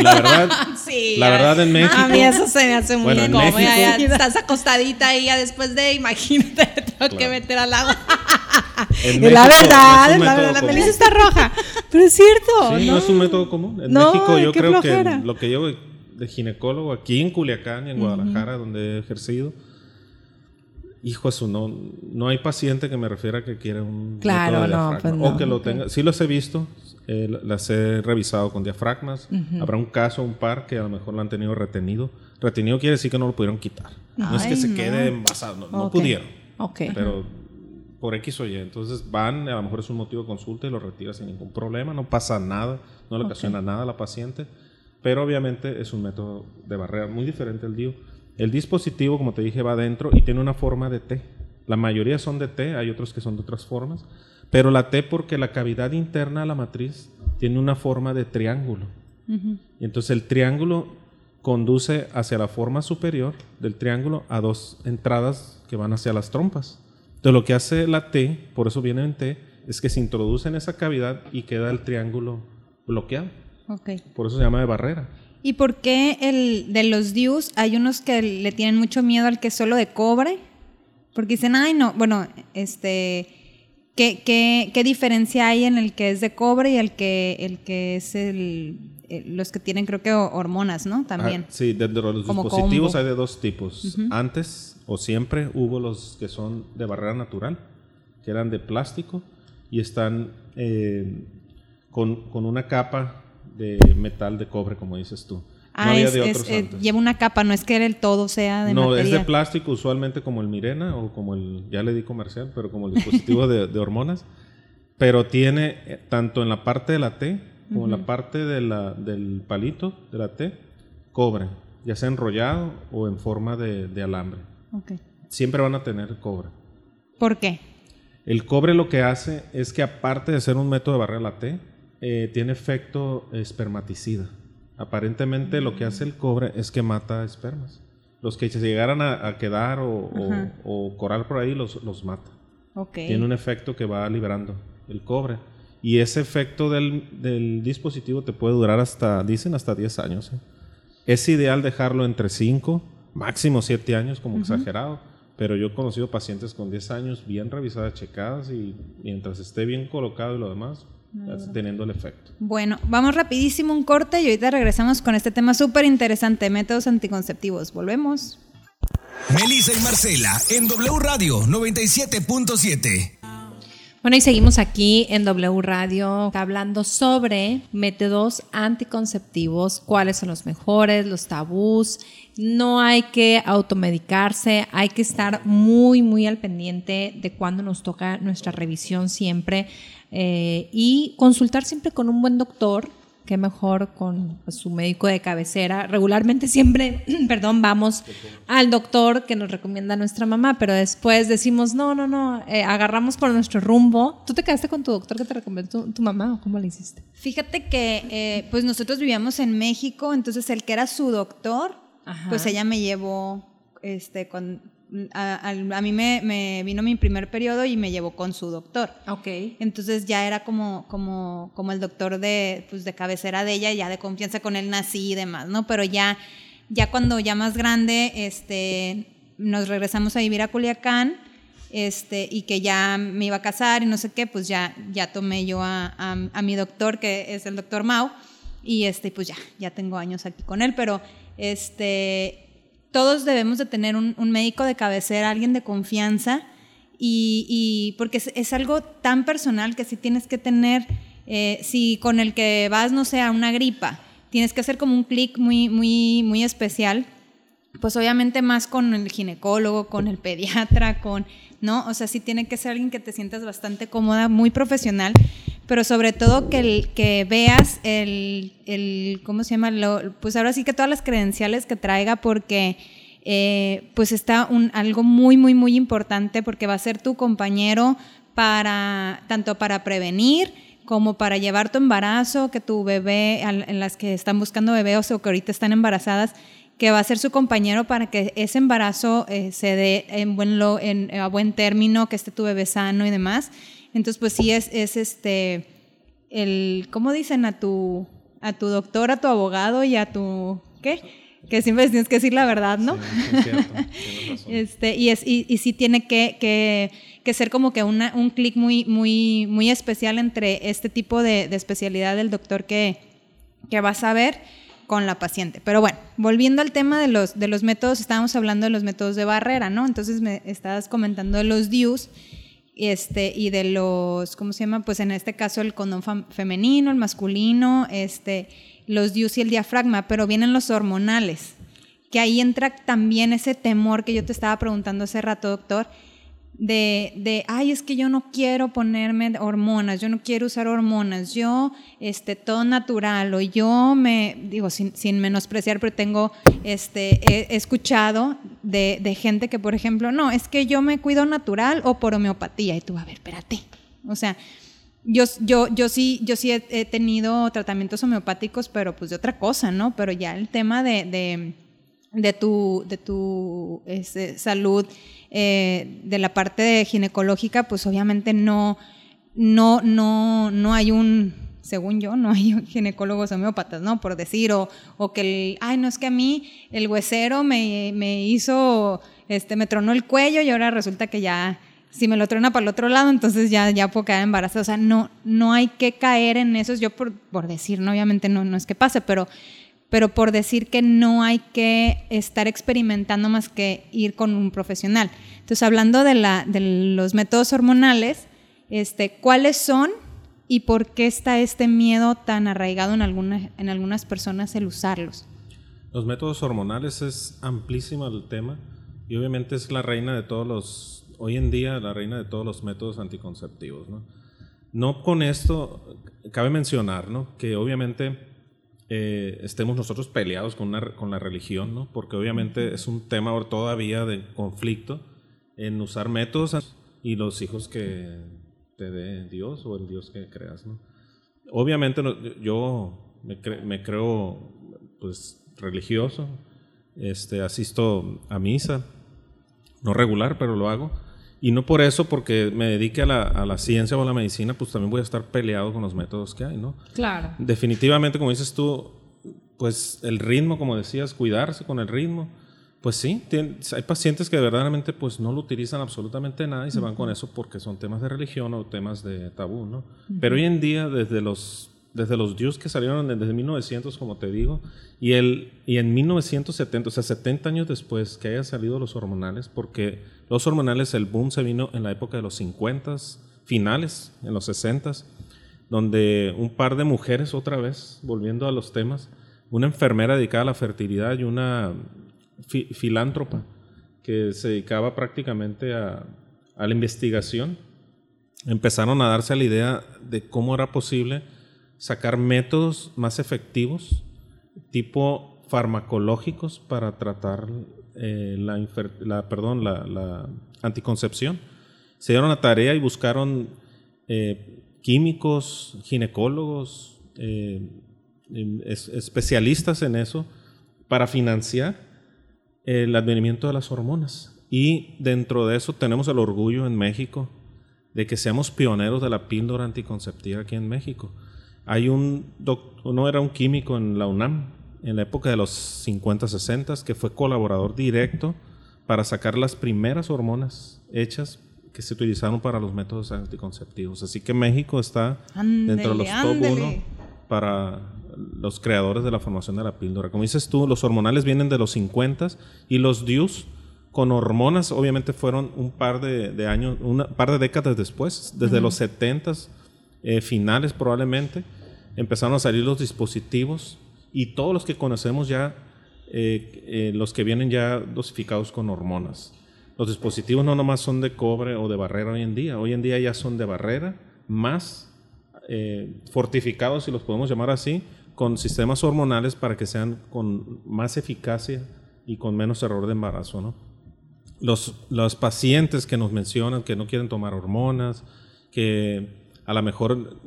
La verdad, Sí. la verdad en México, A mí eso se me hace muy Bueno. México- Ya, ya estás acostadita ahí ya después de, imagínate, te tengo que Claro. meter al agua. Es la México verdad, no la método verdad, la está roja. Pero es cierto. Sí, no, es un método común. En No, México yo creo flojera. que lo que llevo de, ginecólogo aquí en Culiacán y en Guadalajara, donde he ejercido, hijo eso, no, no hay paciente que me refiera que quiera un Claro, de no, pues O no, que lo tenga. Sí los he visto, eh, las he revisado con diafragmas. Habrá un caso, un par que a lo mejor lo han tenido retenido. Retenido quiere decir que no lo pudieron quitar. no es que Ay, se no. quede envasado, no, no Ok. pudieron. Ok. Pero por X o Y. Entonces van, a lo mejor es un motivo de consulta y lo retira sin ningún problema. No pasa nada, no le ocasiona nada a la paciente. Pero obviamente es un método de barrera muy diferente al DIU. El dispositivo, como te dije, va adentro y tiene una forma de T. La mayoría son de T, hay otros que son de otras formas. Pero la T porque la cavidad interna de la matriz tiene una forma de triángulo. Y entonces el triángulo conduce hacia la forma superior del triángulo a dos entradas que van hacia las trompas. Entonces lo que hace la T, por eso viene en T, es que se introduce en esa cavidad y queda el triángulo bloqueado. Ok. Por eso se llama de barrera. ¿Y por qué el de los DIUs hay unos que le tienen mucho miedo al que es solo de cobre? Porque dicen, ay, no, bueno, este, ¿qué, qué, qué diferencia hay en el que es de cobre y el que, el que es el, el- los que tienen creo que ho- hormonas, ¿no? También. Ah, sí, dentro de los Como dispositivos combo. hay de dos tipos. Antes o siempre hubo los que son de barrera natural, que eran de plástico y están eh, con, con una capa de metal de cobre, como dices tú. Ah, no había es- de otros eh, antes. lleva una capa, no es que el todo sea de no, es de plástico, usualmente como el Mirena o como el, ya le di comercial, pero como el dispositivo de, de hormonas. Pero tiene eh, tanto en la parte de la T como en la parte de la, del palito de la T, cobre, ya sea enrollado o en forma de, de alambre. Siempre van a tener cobre. ¿Por qué? El cobre lo que hace es que aparte de ser un método de barrera la T, eh, tiene efecto espermaticida. Aparentemente lo que hace el cobre es que mata espermas. Los que se llegaran a, a quedar o, o- por ahí los, los mata. Tiene un efecto que va liberando el cobre. Y ese efecto del, del dispositivo te puede durar hasta, dicen, hasta 10 años. ¿eh? Es ideal dejarlo entre 5, máximo 7 años como exagerado. Pero yo he conocido pacientes con 10 años bien revisadas, checadas y mientras esté bien colocado y lo demás, teniendo el efecto. Bueno, vamos rapidísimo un corte y ahorita regresamos con este tema súper interesante, métodos anticonceptivos. Volvemos. Melissa y Marcela en W Radio 97.7. Bueno, y seguimos aquí en W Radio hablando sobre métodos anticonceptivos, cuáles son los mejores, los tabús. No hay que automedicarse, hay que estar muy, muy al pendiente de cuando nos toca nuestra revisión siempre eh, y consultar siempre con un buen doctor. Qué mejor con pues, su médico de cabecera. Regularmente siempre, perdón, vamos al doctor que nos recomienda nuestra mamá, pero después decimos, no, no, no, eh, agarramos por nuestro rumbo. ¿Tú te quedaste con tu doctor que te recomendó tu, tu mamá o cómo le hiciste? Fíjate que eh, pues nosotros vivíamos en México, entonces el que era su doctor, Ajá. pues ella me llevó, este, con, a, a- a mí me, me vino mi primer periodo y me llevó con su doctor. Ok. Entonces ya era como, como, como el doctor de, pues de cabecera de ella, ya de confianza con él nací y demás, ¿no? Pero ya, ya cuando ya más grande, este, nos regresamos a vivir a Culiacán, este, y que ya me iba a casar y no sé qué, pues ya, ya tomé yo a, a, a mi doctor, que es el doctor Mau, y este, pues ya, ya tengo años aquí con él, pero este, todos debemos de tener un, médico de cabecera, alguien de confianza, y, y porque es, algo tan personal que si tienes que tener, eh, si con el que vas, no sé, a una gripa, tienes que hacer como un clic muy, muy, muy especial, pues obviamente más con el ginecólogo, con el pediatra, con, ¿no? O sea, sí tiene que ser alguien que te sientas bastante cómoda, muy profesional, pero sobre todo que, el, que veas el, el, ¿cómo se llama? Lo- pues ahora sí que todas las credenciales que traiga porque eh, pues está un, algo muy, muy, muy importante porque va a ser tu compañero para, tanto para prevenir como para llevar tu embarazo, que tu bebé, en las que están buscando bebés o que ahorita están embarazadas, que va a ser su compañero para que ese embarazo eh, se dé en buen lo- en- a buen término, que esté tu bebé sano y demás. Entonces, pues sí es, es este, el, ¿cómo dicen? A tu, a tu doctor, a tu abogado y a tu, ¿qué? Que siempre tienes que decir la verdad, ¿no? Sí, es cierto, razón. Este, y, es, y, y sí tiene que, que, que ser como que una, un clic muy, muy, muy especial entre este tipo de, de especialidad del doctor que, que vas a ver con la paciente. Pero bueno, volviendo al tema de los, de los métodos, estábamos hablando de los métodos de barrera, ¿no? Entonces me estabas comentando de los DIUs este, y de los, ¿cómo se llama? Pues en este caso el condón femenino, el masculino, este, los DIUs y el diafragma, pero vienen los hormonales, que ahí entra también ese temor que yo te estaba preguntando hace rato, doctor, de, de, ay, es que yo no quiero ponerme hormonas, yo no quiero usar hormonas, yo, este, todo natural, o yo me, digo, sin, sin menospreciar, pero tengo, este, escuchado de, de gente que, por ejemplo, no, es que yo me cuido natural o por homeopatía, y tú, a ver, espérate, o sea, yo, yo, yo sí, yo sí he, he tenido tratamientos homeopáticos, pero pues de otra cosa, ¿no? Pero ya el tema de, de, de tu, de tu este, salud, eh, de la parte ginecológica, pues obviamente no, no, no, no hay un, según yo, no hay ginecólogos homeópatas, ¿no? Por decir, o, o que el, ay, no es que a mí el huesero me, me hizo, este, me tronó el cuello y ahora resulta que ya, si me lo trona para el otro lado, entonces ya, ya puedo quedar embarazada. O sea, no, no hay que caer en esos, yo por, por decir, ¿no? Obviamente no, no es que pase, pero pero por decir que no hay que estar experimentando más que ir con un profesional. Entonces, hablando de, la, de los métodos hormonales, este, ¿cuáles son y por qué está este miedo tan arraigado en, alguna, en algunas personas el usarlos? Los métodos hormonales es amplísimo el tema y obviamente es la reina de todos los, hoy en día la reina de todos los métodos anticonceptivos. No, no con esto, cabe mencionar ¿no? que obviamente eh, estemos nosotros peleados con, una, con la religión, ¿no? porque obviamente es un tema todavía de conflicto en usar métodos y los hijos que te dé Dios o el Dios que creas. ¿no? Obviamente no- yo me, cre- me creo pues religioso, este, asisto a misa, no regular, pero lo hago. Y no por eso, porque me dedique a la, a la ciencia o a la medicina, pues también voy a estar peleado con los métodos que hay, ¿no? Claro. Definitivamente, como dices tú, pues el ritmo, como decías, cuidarse con el ritmo. Pues sí, hay pacientes que verdaderamente pues no lo utilizan absolutamente nada y se van con eso porque son temas de religión o temas de tabú, ¿no? Pero hoy en día, desde los, desde los DIUs que salieron desde 1900, como te digo, y, el, y en 1970, o sea, 70 años después que hayan salido los hormonales, porque los hormonales, el boom se vino en la época de los 50, finales, en los 60, donde un par de mujeres, otra vez, volviendo a los temas, una enfermera dedicada a la fertilidad y una fi- filántropa que se dedicaba prácticamente a, a la investigación, empezaron a darse la idea de cómo era posible sacar métodos más efectivos, tipo farmacológicos, para tratar eh, la, infer- la- perdón, la, la anticoncepción. Se dieron a tarea y buscaron eh, químicos, ginecólogos, eh, em, es- especialistas en eso para financiar el advenimiento de las hormonas. Y dentro de eso tenemos el orgullo en México de que seamos pioneros de la píldora anticonceptiva aquí en México. Hay un, uno era un químico en la UNAM en la época de los 50, 60 que fue colaborador directo para sacar las primeras hormonas hechas que se utilizaron para los métodos anticonceptivos. Así que México está dentro de los top ándele. 1 para los creadores de la formación de la píldora. Como dices tú, los hormonales vienen de los 50 y los DIUs con hormonas obviamente fueron un par de, de años, un par de décadas después, desde los 70 eh, finales probablemente, empezaron a salir los dispositivos y todos los que conocemos ya, eh, eh, los que vienen ya dosificados con hormonas. Los dispositivos no nomás son de cobre o de barrera hoy en día, hoy en día ya son de barrera más eh, fortificados, si los podemos llamar así, con sistemas hormonales para que sean con más eficacia y con menos error de embarazo, ¿no? Los, los pacientes que nos mencionan que no quieren tomar hormonas, que a lo mejor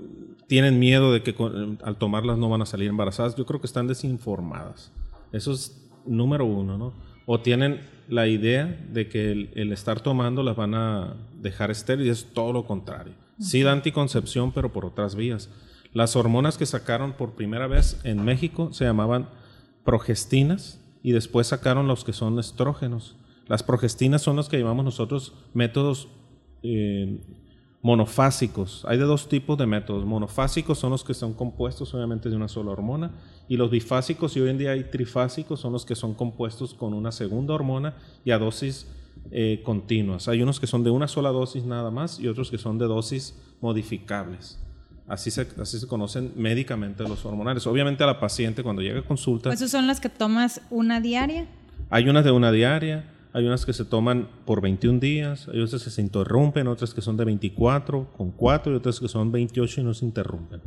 tienen miedo de que con- al tomarlas no van a salir embarazadas, yo creo que están desinformadas. Eso es número uno, ¿no? O tienen la idea de que el, el estar tomando las van a dejar estériles, es todo lo contrario. Sí da anticoncepción, pero por otras vías. Las hormonas que sacaron por primera vez en México se llamaban progestinas y después sacaron los que son estrógenos. Las progestinas son los que llamamos nosotros métodos eh, monofásicos. Hay de dos tipos de métodos. Monofásicos son los que son compuestos obviamente de una sola hormona y los bifásicos y hoy en día hay trifásicos son los que son compuestos con una segunda hormona y a dosis eh, continuas. Hay unos que son de una sola dosis nada más y otros que son de dosis modificables. Así se, así se conocen médicamente los hormonales. Obviamente a la paciente cuando llega a consulta... Pues ¿Esos son las que tomas una diaria? Hay unas de una diaria, hay unas que se toman por 21 días, hay otras que se interrumpen, otras que son de 24 con 4 y otras que son 28 y no se interrumpen.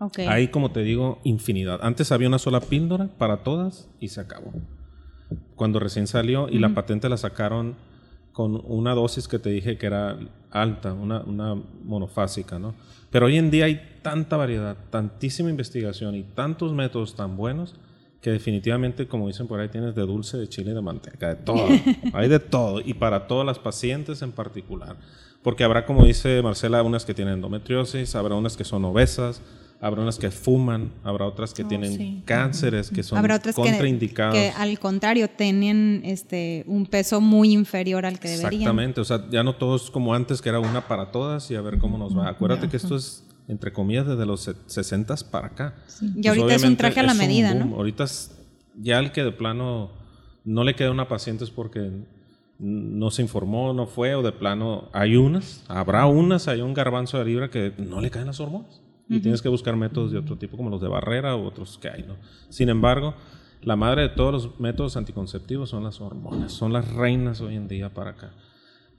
Okay. Hay, como te digo, infinidad. Antes había una sola píldora para todas y se acabó. Cuando recién salió y la patente la sacaron con una dosis que te dije que era alta, una, una monofásica, ¿no? Pero hoy en día hay tanta variedad, tantísima investigación y tantos métodos tan buenos que definitivamente, como dicen por ahí, tienes de dulce, de chile, de manteca, de todo. hay de todo y para todas las pacientes en particular. Porque habrá, como dice Marcela, unas que tienen endometriosis, habrá unas que son obesas, habrá unas que fuman, habrá otras que Oh, tienen sí. cánceres que son Habrá otras que, contraindicadas. que al contrario tienen este un peso muy inferior al que deberían. Exactamente, o sea, ya no todos como antes, que era una para todas y a ver cómo nos va. Acuérdate que esto es, entre comillas, desde los 60 para acá. Y ahorita es un traje a la medida. ¿no? Ahorita es ya el que de plano no le queda una paciente es porque no se informó, no fue, o de plano hay unas, habrá unas, hay un garbanzo de libra que no le caen las hormonas. Y tienes que buscar métodos de otro tipo, como los de barrera u otros que hay, ¿no? Sin embargo, la madre de todos los métodos anticonceptivos son las hormonas, son las reinas hoy en día para acá.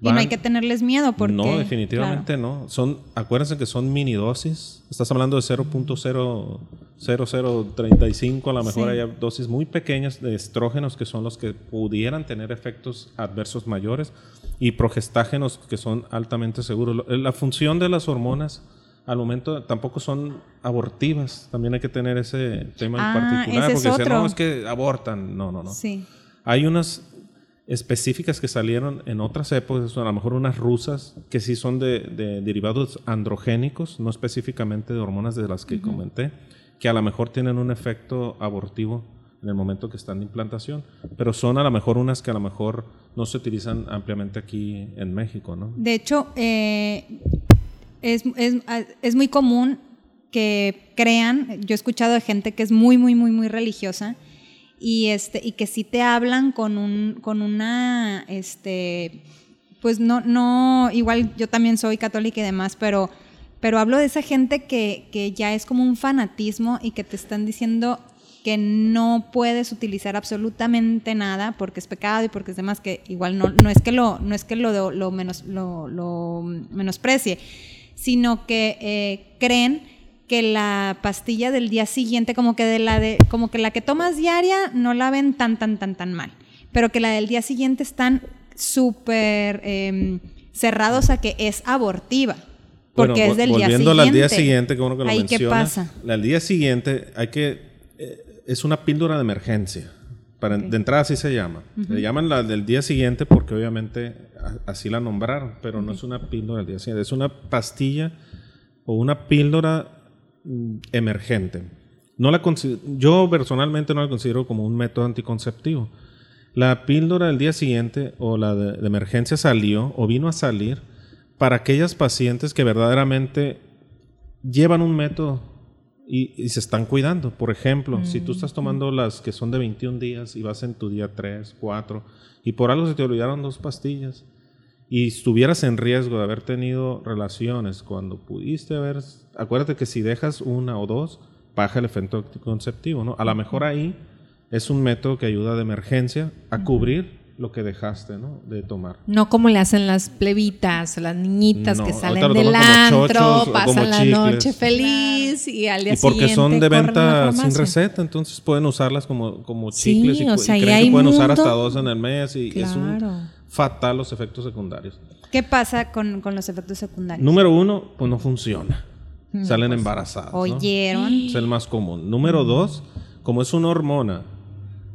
Y no hay que tenerles miedo porque no, definitivamente no. Son, acuérdense que son mini dosis. Estás hablando de 0.0035, a lo mejor Sí. hay dosis muy pequeñas de estrógenos que son los que pudieran tener efectos adversos mayores y progestágenos que son altamente seguros. La función de las hormonas al momento tampoco son abortivas. También hay que tener ese tema Ah, en particular ese es porque dicen, otro. no, es que abortan. No, no, no. Sí. Hay unas específicas que salieron en otras épocas, a lo mejor unas rusas, que sí son de, de derivados androgénicos, no específicamente de hormonas de las que comenté, que a lo mejor tienen un efecto abortivo en el momento que están de implantación, pero son a lo mejor unas que a lo mejor no se utilizan ampliamente aquí en México, ¿no? De hecho, eh, es, es- es muy común que crean, yo he escuchado de gente que es muy, muy, muy, muy religiosa y, este, y que sí te hablan con, un, con una, este, pues no, no, igual yo también soy católica y demás, pero, pero hablo de esa gente que, que ya es como un fanatismo y que te están diciendo que no puedes utilizar absolutamente nada porque es pecado y porque es demás que igual no, no es que lo no es que lo, lo, menos, lo, lo menosprecie sino que eh, creen que la pastilla del día siguiente como que de la de como que la que tomas diaria no la ven tan tan tan tan mal. Pero que la del día siguiente están súper eh, cerrados a que es abortiva porque Bueno, es del día volviendo siguiente al día siguiente, que que lo ahí qué pasa Al día siguiente hay que eh, es una píldora de emergencia. Para, De entrada así se llama. Le llaman la del día siguiente porque obviamente a- así la nombraron, pero no es una píldora del día siguiente, es una pastilla o una píldora emergente. No la yo personalmente no la considero como un método anticonceptivo. La píldora del día siguiente o la de, de emergencia salió o vino a salir para aquellas pacientes que verdaderamente llevan un método y, y se están cuidando. Por ejemplo, si tú estás tomando las que son de 21 días y vas en tu día 3, 4 y por algo se te olvidaron dos pastillas y estuvieras en riesgo de haber tenido relaciones cuando pudiste haber... Acuérdate que si dejas una o dos, baja el efecto anticonceptivo, ¿no? A lo mejor ahí es un método que ayuda de emergencia a cubrir lo que dejaste, ¿no? De tomar. No como le hacen las plebitas, las niñitas No, que salen del antro, chochos pasan la noche feliz y al día Y porque siguiente son de venta sin receta, entonces pueden usarlas como, como Sí, chicles y, o sea, y y creen hay que pueden usar hasta mundo- dos en el mes y es un Claro. Fatal los efectos secundarios. ¿Qué pasa con, con los efectos secundarios? Número uno, pues no funciona. Salen embarazadas. ¿no? ¿Oyeron? Es el más común. Número dos, como es una hormona,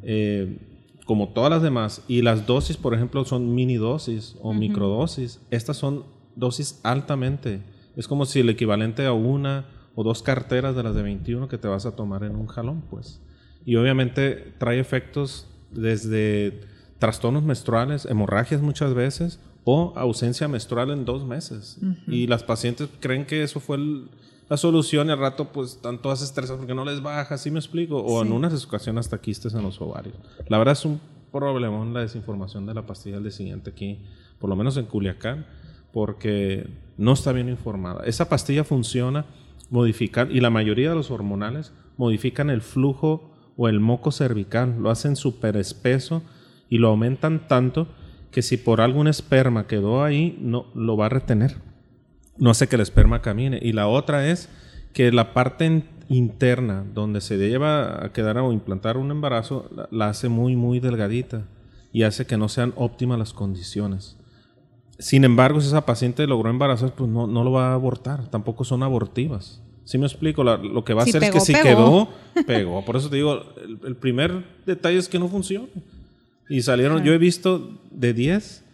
eh, como todas las demás, y las dosis, por ejemplo, son mini dosis o microdosis, estas son dosis altamente Es como si el equivalente a una o dos carteras de las de 21 que te vas a tomar en un jalón, pues. Y obviamente trae efectos desde trastornos menstruales, hemorragias muchas veces, o ausencia menstrual en dos meses. Y las pacientes creen que eso fue el- la solución y al rato pues están todas estresadas porque no les baja, ¿sí me explico? O en unas ocasiones hasta quistes en los ovarios. La verdad es un problemón la desinformación de la pastilla del siguiente aquí, por lo menos en Culiacán, porque no está bien informada. Esa pastilla funciona modificando, y la mayoría de los hormonales modifican el flujo o el moco cervical, lo hacen súper espeso y lo aumentan tanto que si por algún esperma quedó ahí, no lo va a retener. No hace que el esperma camine. Y la otra es que la parte in- interna donde se lleva a quedar o implantar un embarazo, la, la hace muy, muy delgadita y hace que no sean óptimas las condiciones. Sin embargo, si esa paciente logró embarazar, pues no, no lo va a abortar. Tampoco son abortivas. ¿Sí me explico? La- lo que va a Si hacer es que si pegó. quedó, pegó. Por eso te digo, el, el primer detalle es que no funciona. Y salieron, yo he visto de 10,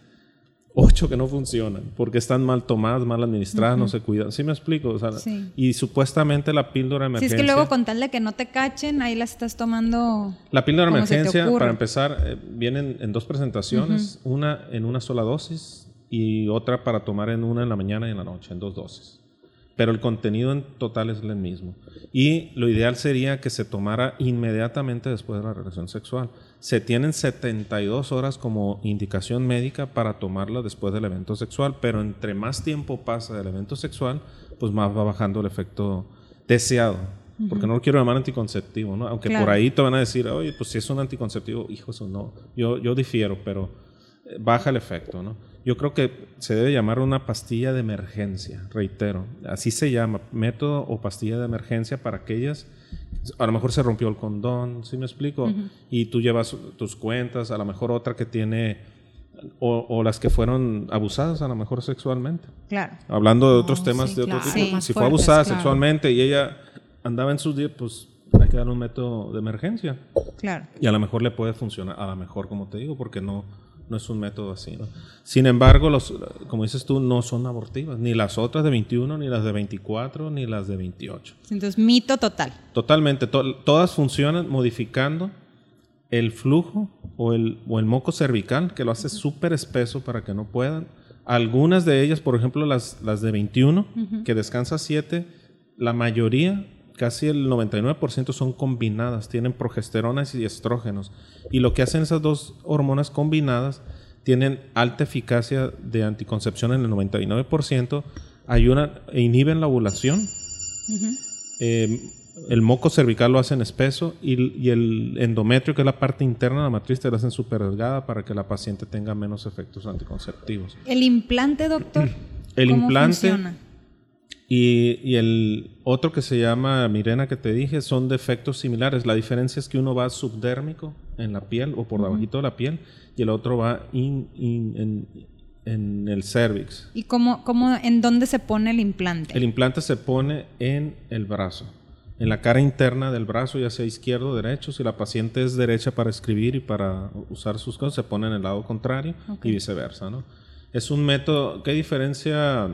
8 que no funcionan, porque están mal tomadas, mal administradas, no se cuidan. ¿Sí me explico? O sea, Sí. Y supuestamente la píldora de Si es emergencia... que luego con tal de que no te cachen, ahí las estás tomando. La píldora de emergencia, para empezar, eh, vienen en dos presentaciones, una en una sola dosis y otra para tomar en una en la mañana y en la noche, en dos dosis. Pero el contenido en total es el mismo. Y lo ideal sería que se tomara inmediatamente después de la relación sexual. Se tienen 72 horas como indicación médica para tomarla después del evento sexual, pero entre más tiempo pasa del evento sexual, pues más va bajando el efecto deseado. Porque no lo quiero llamar anticonceptivo, ¿no? Aunque por ahí te van a decir, oye, pues si es un anticonceptivo, hijo, eso no. Yo, yo difiero, pero eh, baja el efecto, ¿no? Yo creo que se debe llamar una pastilla de emergencia, reitero. Así se llama, método o pastilla de emergencia para aquellas, a lo mejor se rompió el condón, ¿sí me explico? Y tú llevas tus cuentas, a lo mejor otra que tiene, o, o las que fueron abusadas a lo mejor sexualmente. Claro. Hablando de otros Oh, temas sí, de otro tipo. Sí. Si fue abusada claro. sexualmente y ella andaba en sus días, pues hay que dar un método de emergencia. Claro. Y a lo mejor le puede funcionar, a lo mejor, como te digo, porque no, no es un método así. ¿no? Sin embargo, los, como dices tú, no son abortivas. Ni las otras de 21, ni las de 24, ni las de 28. Entonces, mito total. Totalmente. to- todas funcionan modificando el flujo o el, o el moco cervical, que lo hace súper espeso para que no puedan. Algunas de ellas, por ejemplo, las, las de 21, que descansa 7, la mayoría, casi el 99% son combinadas, tienen progesteronas y estrógenos. Y lo que hacen esas dos hormonas combinadas, tienen alta eficacia de anticoncepción en el 99%, ayudan e inhiben la ovulación, eh, el moco cervical lo hacen espeso y, y el endometrio, que es la parte interna de la matriz, te la hacen súper delgada para que la paciente tenga menos efectos anticonceptivos. El implante, doctor. El ¿cómo implante funciona? Y, y el otro que se llama Mirena que te dije son de efectos similares. La diferencia es que uno va subdérmico en la piel o por debajito de la piel y el otro va in- in- en, en el cervix. ¿Y cómo, cómo, en dónde se pone el implante? El implante se pone en el brazo, en la cara interna del brazo, ya sea izquierdo o derecho. Si la paciente es derecha para escribir y para usar sus cosas, se pone en el lado contrario y viceversa. ¿no? Es un método, ¿qué diferencia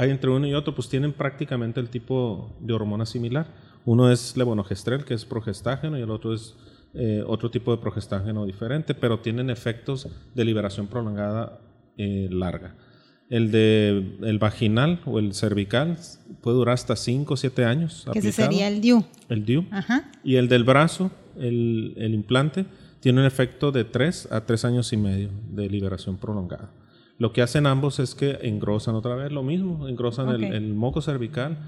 hay entre uno y otro? Pues tienen prácticamente el tipo de hormona similar. Uno es levonorgestrel, que es progestágeno, y el otro es eh, otro tipo de progestágeno diferente, pero tienen efectos de liberación prolongada eh, larga. El de el vaginal o el cervical puede durar hasta 5 o 7 años. que ese aplicado. sería el DIU. El DIU. Ajá. Y el del brazo, el, el implante, tiene un efecto de 3 a 3 años y medio de liberación prolongada. Lo que hacen ambos es que engrosan otra vez lo mismo, engrosan el- Ok. el, moco cervical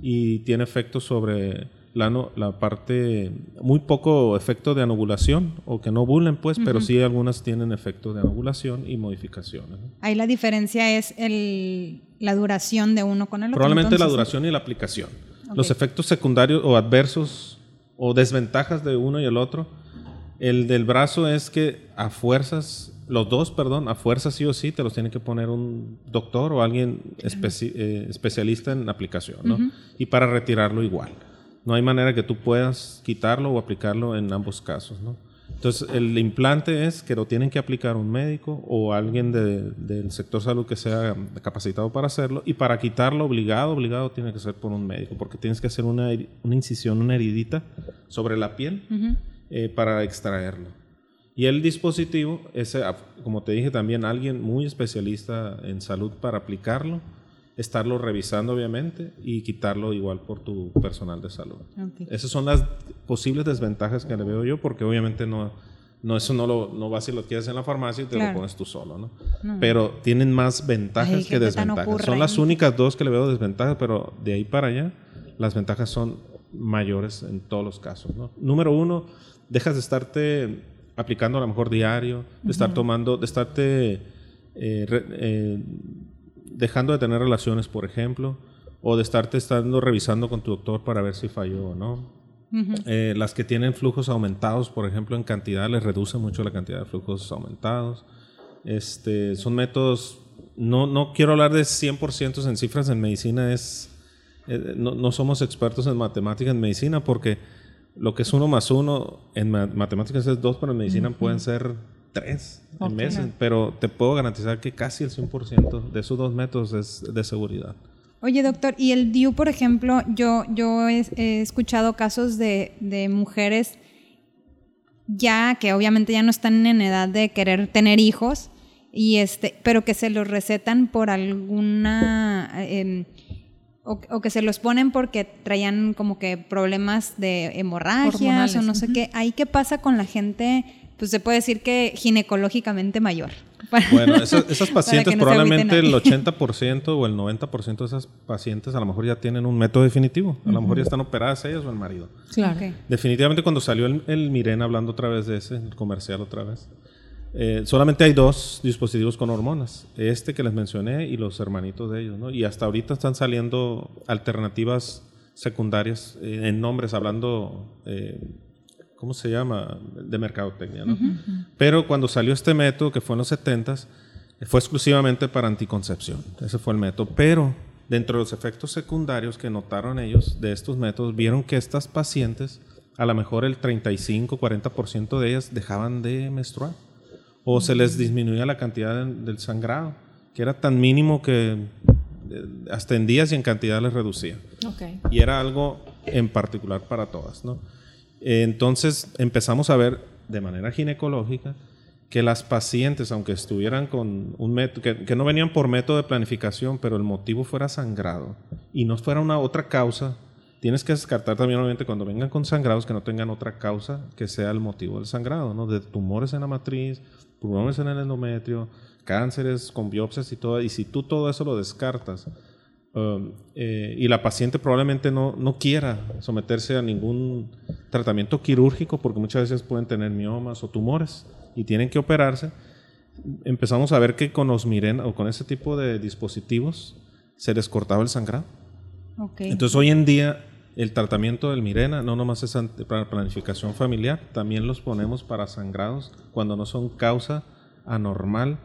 y tiene efecto sobre la, no- la parte, muy poco efecto de anovulación, o que no ovulen pues, pero sí algunas tienen efecto de anovulación y modificaciones. Ahí la diferencia es el, la duración de uno con el otro. Probablemente la entonces. duración y la aplicación. Ok. Los efectos secundarios o adversos o desventajas de uno y el otro. El del brazo es que a fuerzas, los dos, perdón, a fuerzas sí o sí te los tiene que poner un doctor o alguien especi- eh, especialista en aplicación, ¿no? Y para retirarlo igual. No hay manera que tú puedas quitarlo o aplicarlo en ambos casos, ¿no? Entonces, el implante es que lo tienen que aplicar un médico o alguien de- del sector salud que sea capacitado para hacerlo. Y para quitarlo, obligado, obligado, tiene que ser por un médico, porque tienes que hacer una, incisión, una heridita sobre la piel eh, para extraerlo. Y el dispositivo, ese, ah, como te dije también, alguien muy especialista en salud para aplicarlo, estarlo revisando obviamente y quitarlo igual por tu personal de salud. Esas son las posibles desventajas que le veo yo, porque obviamente no, no eso no lo no vas y lo quieres en la farmacia y te Claro. lo pones tú solo, ¿no? Pero tienen más ventajas Ay, que desventajas. Son las únicas dos que le veo desventajas, pero de ahí para allá las ventajas son mayores en todos los casos, ¿no? Número uno, dejas de estarte aplicando a lo mejor diario, de estar tomando, de estarte eh, re- eh, dejando de tener relaciones, por ejemplo, o de estarte estando revisando con tu doctor para ver si falló o no. Eh, las que tienen flujos aumentados, por ejemplo, en cantidad, les reduce mucho la cantidad de flujos aumentados. Este, son métodos, no, no quiero hablar de 100% en cifras, en medicina es, no, no somos expertos en matemáticas en medicina porque lo que es uno más uno en ma- matemáticas es dos, pero en medicina pueden ser tres en meses, pero te puedo garantizar que casi el 100% de esos dos métodos es de seguridad. Oye, doctor, y el DIU, por ejemplo, yo, yo he, he escuchado casos de, de mujeres ya que obviamente ya no están en edad de querer tener hijos, y este, pero que se los recetan por alguna em, o, o que se los ponen porque traían como que problemas de hemorragias Hormonales, o no sé qué. Ahí qué pasa con la gente, pues se puede decir que ginecológicamente mayor. Para- Bueno, esas, esas pacientes, no probablemente el agüiten 80% o el 90% de esas pacientes a lo mejor ya tienen un método definitivo. A lo mejor ya están operadas ellas o el marido. Claro. Definitivamente cuando salió el, el Mirena, hablando otra vez de ese, el comercial otra vez, eh, solamente hay dos dispositivos con hormonas. Este que les mencioné y los hermanitos de ellos, ¿no? Y hasta ahorita están saliendo alternativas secundarias eh, en nombres, hablando, eh, ¿cómo se llama? De mercadotecnia, ¿no? Pero cuando salió este método, que fue en los 70s, fue exclusivamente para anticoncepción. Ese fue el método. Pero dentro de los efectos secundarios que notaron ellos de estos métodos, vieron que estas pacientes, a lo mejor el 35-40% de ellas dejaban de menstruar. O se les disminuía la cantidad de- del sangrado, que era tan mínimo que eh, hasta en días y en cantidad les reducía y era algo en particular para todas, ¿no? Entonces empezamos a ver de manera ginecológica que las pacientes, aunque estuvieran con un método, que, que no venían por método de planificación, pero el motivo fuera sangrado y no fuera una otra causa, tienes que descartar también obviamente cuando vengan con sangrados que no tengan otra causa que sea el motivo del sangrado, ¿no? De tumores en la matriz, tumores en el endometrio, cánceres con biopsias y todo, y si tú todo eso lo descartas, Um, eh, y la paciente probablemente no, no quiera someterse a ningún tratamiento quirúrgico porque muchas veces pueden tener miomas o tumores y tienen que operarse. Empezamos a ver que con los Mirena o con ese tipo de dispositivos se les cortaba el sangrado. Ok. Entonces hoy en día el tratamiento del Mirena no nomás es para planificación familiar, también los ponemos para sangrados cuando no son causa anormal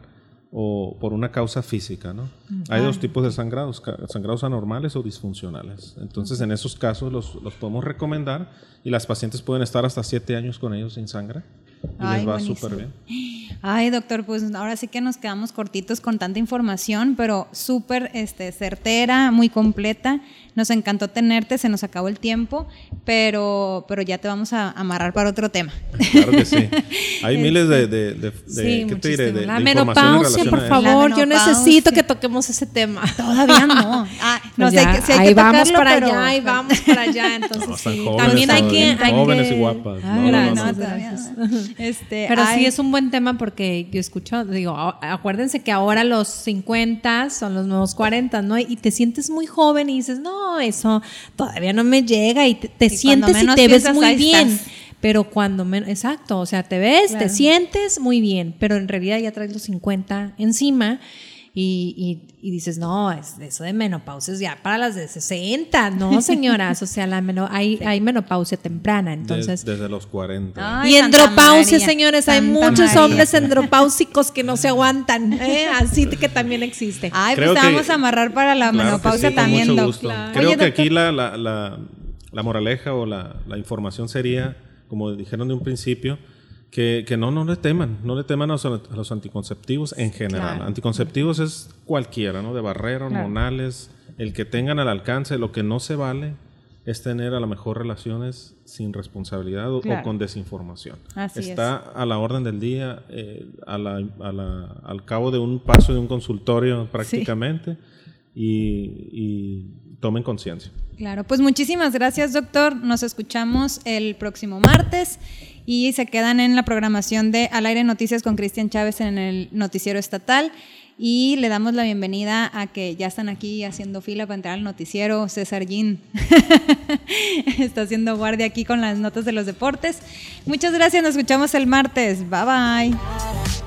o por una causa física, ¿no? Hay dos tipos de sangrados, sangrados anormales o disfuncionales. Entonces en esos casos los, los podemos recomendar y las pacientes pueden estar hasta siete años con ellos sin sangre y Ay, les va súper bien. Ay, doctor, pues ahora sí que nos quedamos cortitos con tanta información, pero súper este, certera, muy completa. Nos encantó tenerte, se nos acabó el tiempo, pero, pero ya te vamos a amarrar para otro tema. Claro que sí. Hay miles de, de, de- de- Sí, ¿qué te diré? muchísimo. De- La menopausia, por favor, yo necesito que toquemos ese tema. Todavía no. Ah, no Pues sé, sí hay ahí que vamos tocarlo, para pero- allá, ahí vamos para allá. Entonces, No, están sí. jóvenes También hay que. jóvenes que- y guapas. No, Ay, no, no, gracias, no. todavía gracias. Este, Pero sí es un buen tema porque yo escucho, digo, acuérdense que ahora los 50 son los nuevos 40, ¿no? Y te sientes muy joven y dices, no, eso todavía no me llega y te, te Y sientes y te ves muy bien. estás. Pero cuando menos, exacto, o sea, te ves, Claro. te sientes muy bien, pero en realidad ya traes los 50 encima y, y- y dices, no, es, eso de menopausia es ya para las de 60, ¿no, señoras? O sea, la meno- hay, hay menopausia temprana, entonces... Des- desde los 40. Ay, Y andropausia, señores, hay muchos María. hombres andropáusicos que no se aguantan, ¿eh? así que también existe. Ay, Creo pues te que- vamos a amarrar para la Claro menopausia sí, también, mucho doc. gusto. Claro. Creo Oye, que doctor, aquí la, la, la, la moraleja o la, la información sería, como dijeron de un principio, que, que no, no le teman, no le teman a los, a los anticonceptivos en general. Claro. Anticonceptivos es cualquiera, ¿no? De barrera, Claro. hormonales, el que tengan al alcance, lo que no se vale es tener a lo mejor relaciones sin responsabilidad o, o Claro. con desinformación. Así es. Está a la orden del día, eh, a la- a la- al cabo de un paso de un consultorio prácticamente, y, y tomen conciencia. Claro, pues muchísimas gracias, doctor. Nos escuchamos el próximo martes y se quedan en la programación de Al aire Noticias con Cristian Chávez en el noticiero estatal. Y le damos la bienvenida a que ya están aquí haciendo fila para entrar al noticiero. César Gin está haciendo guardia aquí con las notas de los deportes. Muchas gracias, nos escuchamos el martes. Bye bye.